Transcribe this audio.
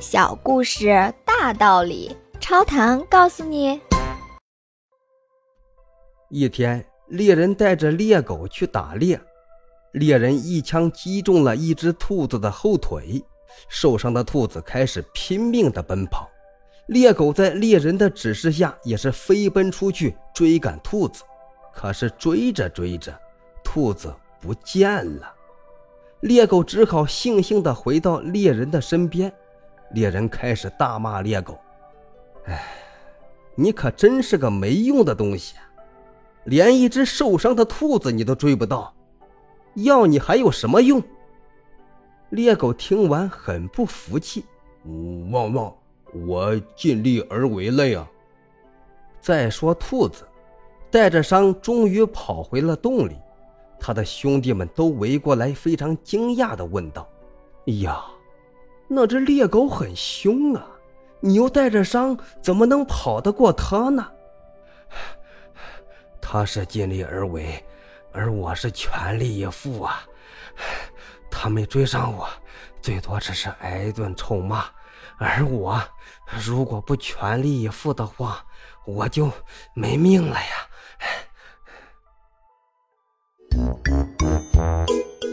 小故事大道理，超糖告诉你。一天，猎人带着猎狗去打猎，猎人一枪击中了一只兔子的后腿，受伤的兔子开始拼命的奔跑。猎狗在猎人的指示下，也是飞奔出去追赶兔子。可是追着追着，兔子不见了。猎狗只好悻悻地回到猎人的身边。猎人开始大骂猎狗：“哎，你可真是个没用的东西，连一只受伤的兔子你都追不到，要你还有什么用？”猎狗听完很不服气：“汪汪，我尽力而为了呀。”再说兔子，带着伤终于跑回了洞里，他的兄弟们都围过来，非常惊讶的问道：“哎呀！”那只猎狗很凶啊，你又带着伤，怎么能跑得过它呢？他是尽力而为，而我是全力以赴啊。他没追上我，最多只是挨一顿臭骂，而我如果不全力以赴的话，我就没命了呀。